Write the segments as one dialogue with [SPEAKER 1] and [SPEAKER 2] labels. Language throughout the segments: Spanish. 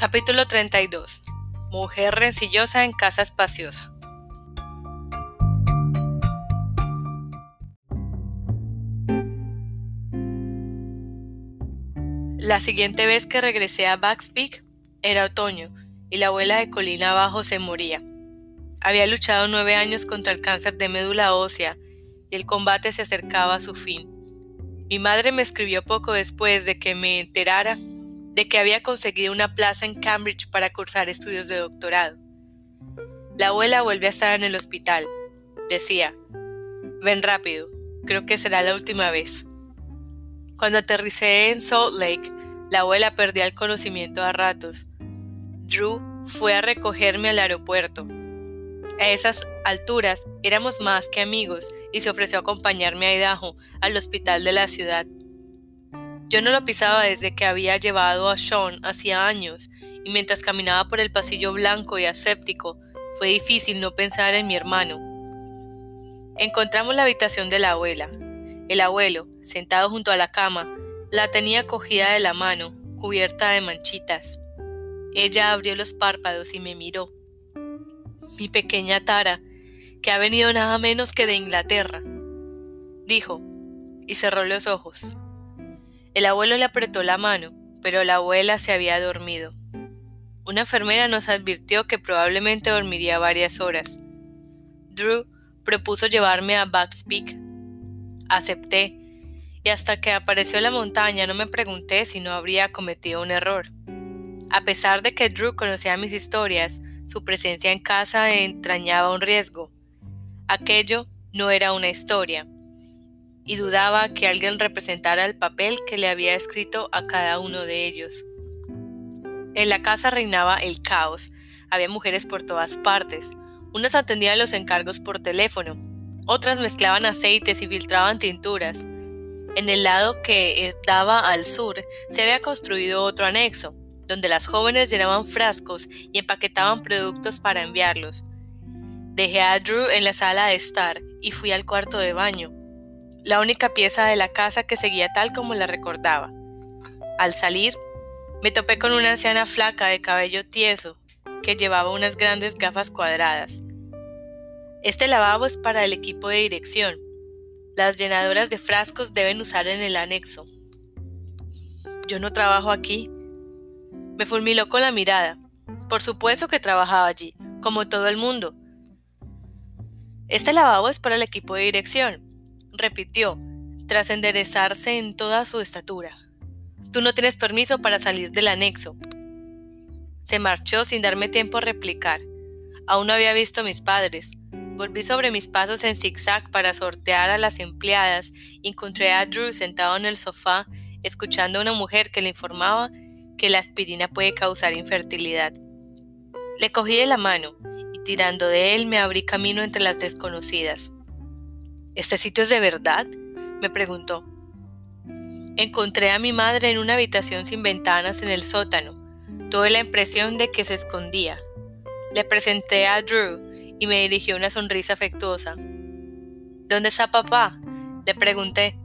[SPEAKER 1] Capítulo 32. Mujer rencillosa en casa espaciosa. La siguiente vez que regresé a Peak era otoño y la abuela de Colina Abajo se moría. Había luchado nueve años contra el cáncer de médula ósea y el combate se acercaba a su fin. Mi madre me escribió poco después de que me enterara de que había conseguido una plaza en Cambridge para cursar estudios de doctorado. La abuela vuelve a estar en el hospital. Decía, ven rápido, creo que será la última vez. Cuando aterricé en Salt Lake, la abuela perdía el conocimiento a ratos. Drew fue a recogerme al aeropuerto. A esas alturas éramos más que amigos y se ofreció a acompañarme a Idaho, al hospital de la ciudad. Yo no lo pisaba desde que había llevado a Sean hacía años, y mientras caminaba por el pasillo blanco y aséptico, fue difícil no pensar en mi hermano. Encontramos la habitación de la abuela. El abuelo, sentado junto a la cama, la tenía cogida de la mano, cubierta de manchitas. Ella abrió los párpados y me miró. Mi pequeña Tara, que ha venido nada menos que de Inglaterra, dijo, y cerró los ojos. El abuelo le apretó la mano, pero la abuela se había dormido. Una enfermera nos advirtió que probablemente dormiría varias horas. Drew propuso llevarme a Bugs Peak. Acepté, y hasta que apareció la montaña no me pregunté si no habría cometido un error. A pesar de que Drew conocía mis historias, su presencia en casa entrañaba un riesgo. Aquello no era una historia, y dudaba que alguien representara el papel que le había escrito a cada uno de ellos. En la casa reinaba el caos. Había mujeres por todas partes. Unas atendían los encargos por teléfono, otras mezclaban aceites y filtraban tinturas. En el lado que daba al sur se había construido otro anexo, donde las jóvenes llenaban frascos y empaquetaban productos para enviarlos. Dejé a Drew en la sala de estar y fui al cuarto de baño la única pieza de la casa que seguía tal como la recordaba. Al salir, me topé con una anciana flaca de cabello tieso que llevaba unas grandes gafas cuadradas. Este lavabo es para el equipo de dirección. Las llenadoras de frascos deben usar en el anexo. Yo no trabajo aquí. Me fulmiló con la mirada. Por supuesto que trabajaba allí, como todo el mundo. Este lavabo es para el equipo de dirección repitió, tras enderezarse en toda su estatura. Tú no tienes permiso para salir del anexo. Se marchó sin darme tiempo a replicar. Aún no había visto a mis padres. Volví sobre mis pasos en zigzag para sortear a las empleadas y encontré a Drew sentado en el sofá escuchando a una mujer que le informaba que la aspirina puede causar infertilidad. Le cogí de la mano y tirando de él me abrí camino entre las desconocidas. ¿Este sitio es de verdad? me preguntó. Encontré a mi madre en una habitación sin ventanas en el sótano. Tuve la impresión de que se escondía. Le presenté a Drew y me dirigió una sonrisa afectuosa. ¿Dónde está papá? Le pregunté.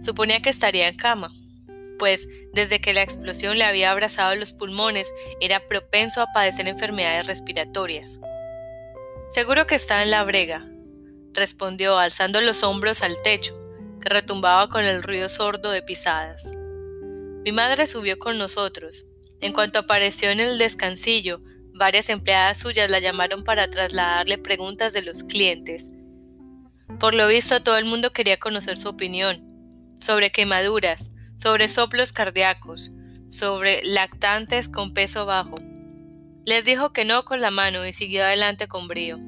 [SPEAKER 1] Suponía que estaría en cama, pues desde que la explosión le había abrazado los pulmones era propenso a padecer enfermedades respiratorias. Seguro que está en la brega, respondió alzando los hombros al techo, que retumbaba con el ruido sordo de pisadas. Mi madre subió con nosotros. En cuanto apareció en el descansillo, varias empleadas suyas la llamaron para trasladarle preguntas de los clientes. Por lo visto todo el mundo quería conocer su opinión sobre quemaduras, sobre soplos cardíacos, sobre lactantes con peso bajo. Les dijo que no con la mano y siguió adelante con brío.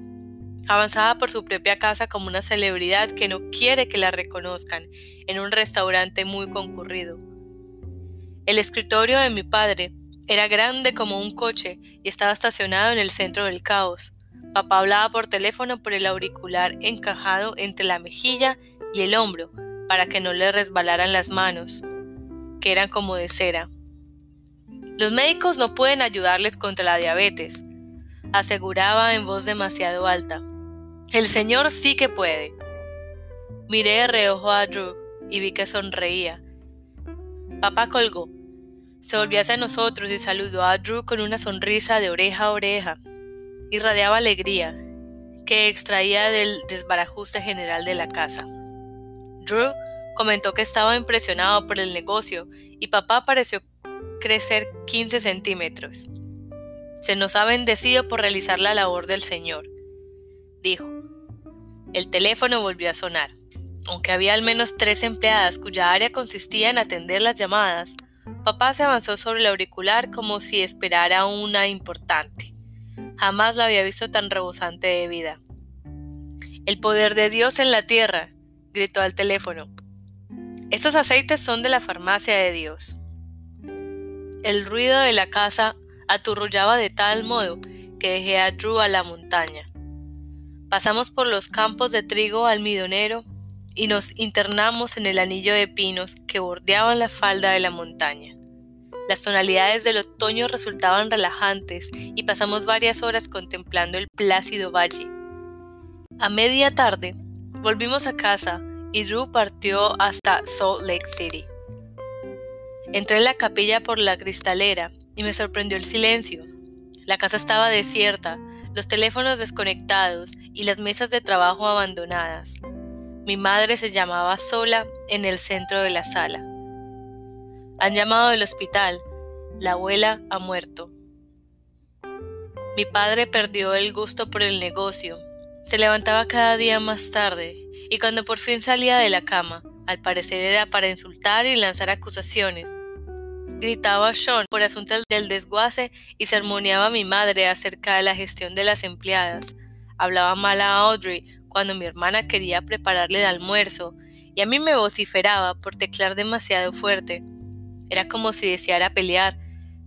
[SPEAKER 1] Avanzaba por su propia casa como una celebridad que no quiere que la reconozcan en un restaurante muy concurrido. El escritorio de mi padre era grande como un coche y estaba estacionado en el centro del caos. Papá hablaba por teléfono por el auricular encajado entre la mejilla y el hombro para que no le resbalaran las manos, que eran como de cera. Los médicos no pueden ayudarles contra la diabetes, aseguraba en voz demasiado alta. El Señor sí que puede. Miré de reojo a Drew y vi que sonreía. Papá colgó. Se volvió hacia nosotros y saludó a Drew con una sonrisa de oreja a oreja. Irradiaba alegría, que extraía del desbarajuste general de la casa. Drew comentó que estaba impresionado por el negocio y papá pareció crecer 15 centímetros. Se nos ha bendecido por realizar la labor del Señor, dijo. El teléfono volvió a sonar. Aunque había al menos tres empleadas cuya área consistía en atender las llamadas, papá se avanzó sobre el auricular como si esperara una importante. Jamás lo había visto tan rebosante de vida. El poder de Dios en la tierra, gritó al teléfono. Estos aceites son de la farmacia de Dios. El ruido de la casa aturrullaba de tal modo que dejé a Drew a la montaña. Pasamos por los campos de trigo almidonero y nos internamos en el anillo de pinos que bordeaban la falda de la montaña. Las tonalidades del otoño resultaban relajantes y pasamos varias horas contemplando el plácido valle. A media tarde volvimos a casa y Drew partió hasta Salt Lake City. Entré en la capilla por la cristalera y me sorprendió el silencio. La casa estaba desierta, los teléfonos desconectados y las mesas de trabajo abandonadas. Mi madre se llamaba sola en el centro de la sala. Han llamado del hospital. La abuela ha muerto. Mi padre perdió el gusto por el negocio. Se levantaba cada día más tarde y cuando por fin salía de la cama, al parecer era para insultar y lanzar acusaciones. Gritaba Sean por asuntos del desguace y sermoneaba a mi madre acerca de la gestión de las empleadas. Hablaba mal a Audrey cuando mi hermana quería prepararle el almuerzo y a mí me vociferaba por teclar demasiado fuerte. Era como si deseara pelear,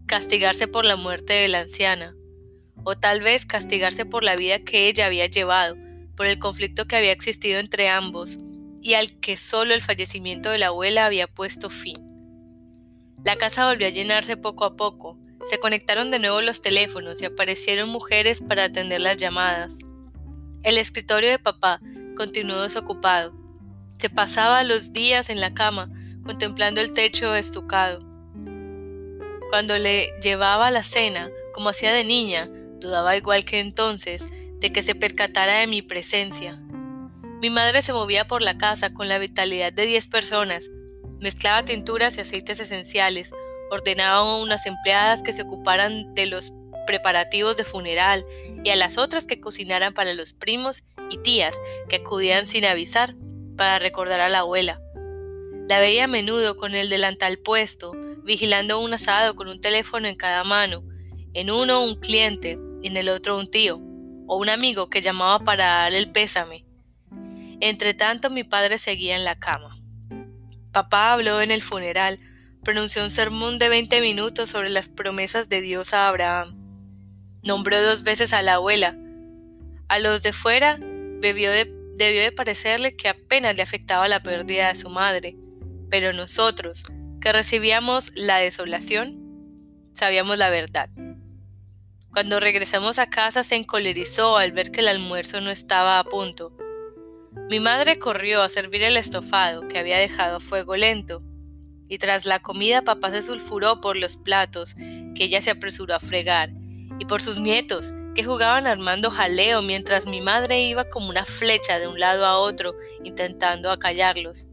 [SPEAKER 1] castigarse por la muerte de la anciana, o tal vez castigarse por la vida que ella había llevado, por el conflicto que había existido entre ambos y al que solo el fallecimiento de la abuela había puesto fin. La casa volvió a llenarse poco a poco, se conectaron de nuevo los teléfonos y aparecieron mujeres para atender las llamadas. El escritorio de papá continuó desocupado. Se pasaba los días en la cama, contemplando el techo estucado. Cuando le llevaba la cena, como hacía de niña, dudaba igual que entonces de que se percatara de mi presencia. Mi madre se movía por la casa con la vitalidad de diez personas, mezclaba tinturas y aceites esenciales, ordenaba a unas empleadas que se ocuparan de los preparativos de funeral y a las otras que cocinaran para los primos y tías que acudían sin avisar para recordar a la abuela. La veía a menudo con el delantal puesto, vigilando un asado con un teléfono en cada mano, en uno un cliente y en el otro un tío, o un amigo que llamaba para dar el pésame. Entre tanto mi padre seguía en la cama. Papá habló en el funeral, pronunció un sermón de veinte minutos sobre las promesas de Dios a Abraham. Nombró dos veces a la abuela. A los de fuera debió de parecerle que apenas le afectaba la pérdida de su madre, pero nosotros, que recibíamos la desolación, sabíamos la verdad. Cuando regresamos a casa se encolerizó al ver que el almuerzo no estaba a punto. Mi madre corrió a servir el estofado que había dejado a fuego lento, y tras la comida papá se sulfuró por los platos que ella se apresuró a fregar y por sus nietos, que jugaban armando jaleo mientras mi madre iba como una flecha de un lado a otro intentando acallarlos.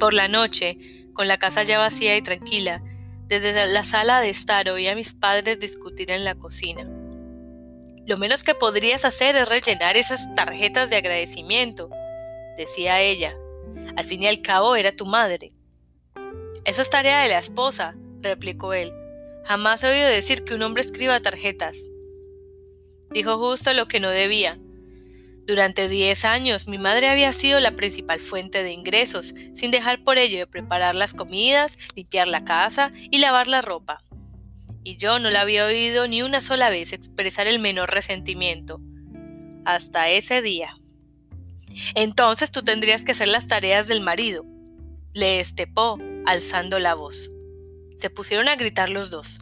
[SPEAKER 1] Por la noche, con la casa ya vacía y tranquila, desde la sala de estar oí a mis padres discutir en la cocina. Lo menos que podrías hacer es rellenar esas tarjetas de agradecimiento, decía ella. Al fin y al cabo era tu madre. Eso es tarea de la esposa, replicó él. Jamás he oído decir que un hombre escriba tarjetas. Dijo justo lo que no debía. Durante diez años mi madre había sido la principal fuente de ingresos, sin dejar por ello de preparar las comidas, limpiar la casa y lavar la ropa. Y yo no la había oído ni una sola vez expresar el menor resentimiento. Hasta ese día. Entonces tú tendrías que hacer las tareas del marido. Le estepó, alzando la voz. Se pusieron a gritar los dos.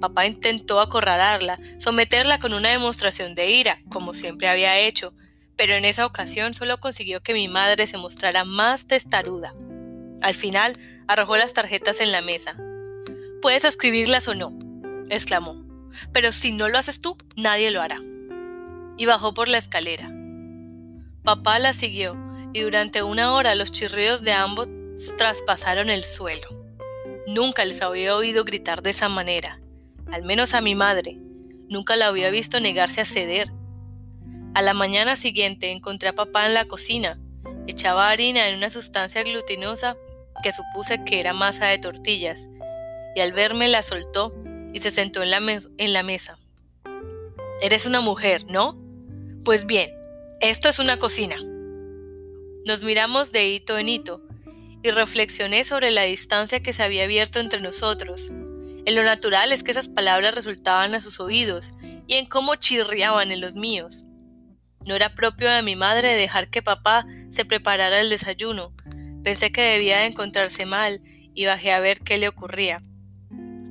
[SPEAKER 1] Papá intentó acorralarla, someterla con una demostración de ira, como siempre había hecho, pero en esa ocasión solo consiguió que mi madre se mostrara más testaruda. Al final, arrojó las tarjetas en la mesa. puedes escribirlas o no, exclamó. Pero si no lo haces tú, nadie lo hará. Y bajó por la escalera. Papá la siguió, y durante una hora los chirridos de ambos traspasaron el suelo. Nunca les había oído gritar de esa manera, al menos a mi madre. Nunca la había visto negarse a ceder. A la mañana siguiente encontré a papá en la cocina. Echaba harina en una sustancia glutinosa que supuse que era masa de tortillas, y al verme la soltó y se sentó en la, mesa. Eres una mujer, ¿no? Pues bien, esto es una cocina. Nos miramos de hito en hito y reflexioné sobre la distancia que se había abierto entre nosotros. En lo natural es que esas palabras resultaban a sus oídos y en cómo chirriaban en los míos. No era propio de mi madre dejar que papá se preparara el desayuno. Pensé que debía de encontrarse mal y bajé a ver qué le ocurría.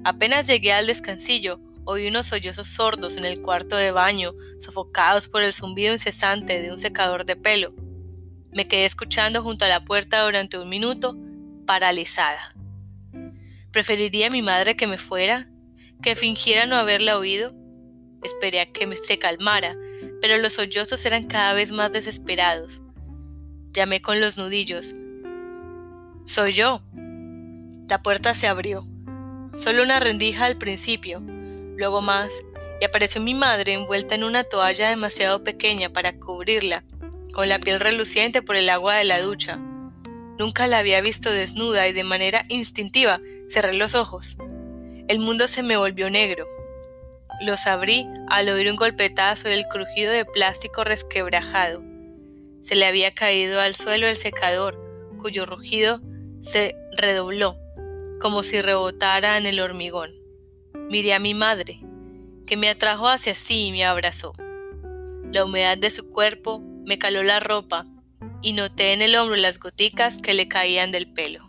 [SPEAKER 1] Apenas llegué al descansillo, oí unos sollozos sordos en el cuarto de baño, sofocados por el zumbido incesante de un secador de pelo. Me quedé escuchando junto a la puerta durante un minuto, paralizada. ¿Preferiría a mi madre que me fuera? ¿Que fingiera no haberla oído? Esperé a que se calmara, pero los sollozos eran cada vez más desesperados. Llamé con los nudillos. Soy yo. La puerta se abrió. Solo una rendija al principio, luego más, y apareció mi madre envuelta en una toalla demasiado pequeña para cubrirla, con la piel reluciente por el agua de la ducha. Nunca la había visto desnuda y de manera instintiva cerré los ojos. El mundo se me volvió negro. Los abrí al oír un golpetazo y el crujido de plástico resquebrajado. Se le había caído al suelo el secador, cuyo rugido se redobló como si rebotara en el hormigón. Miré a mi madre, que me atrajo hacia sí y me abrazó. La humedad de su cuerpo me caló la ropa y noté en el hombro las goticas que le caían del pelo.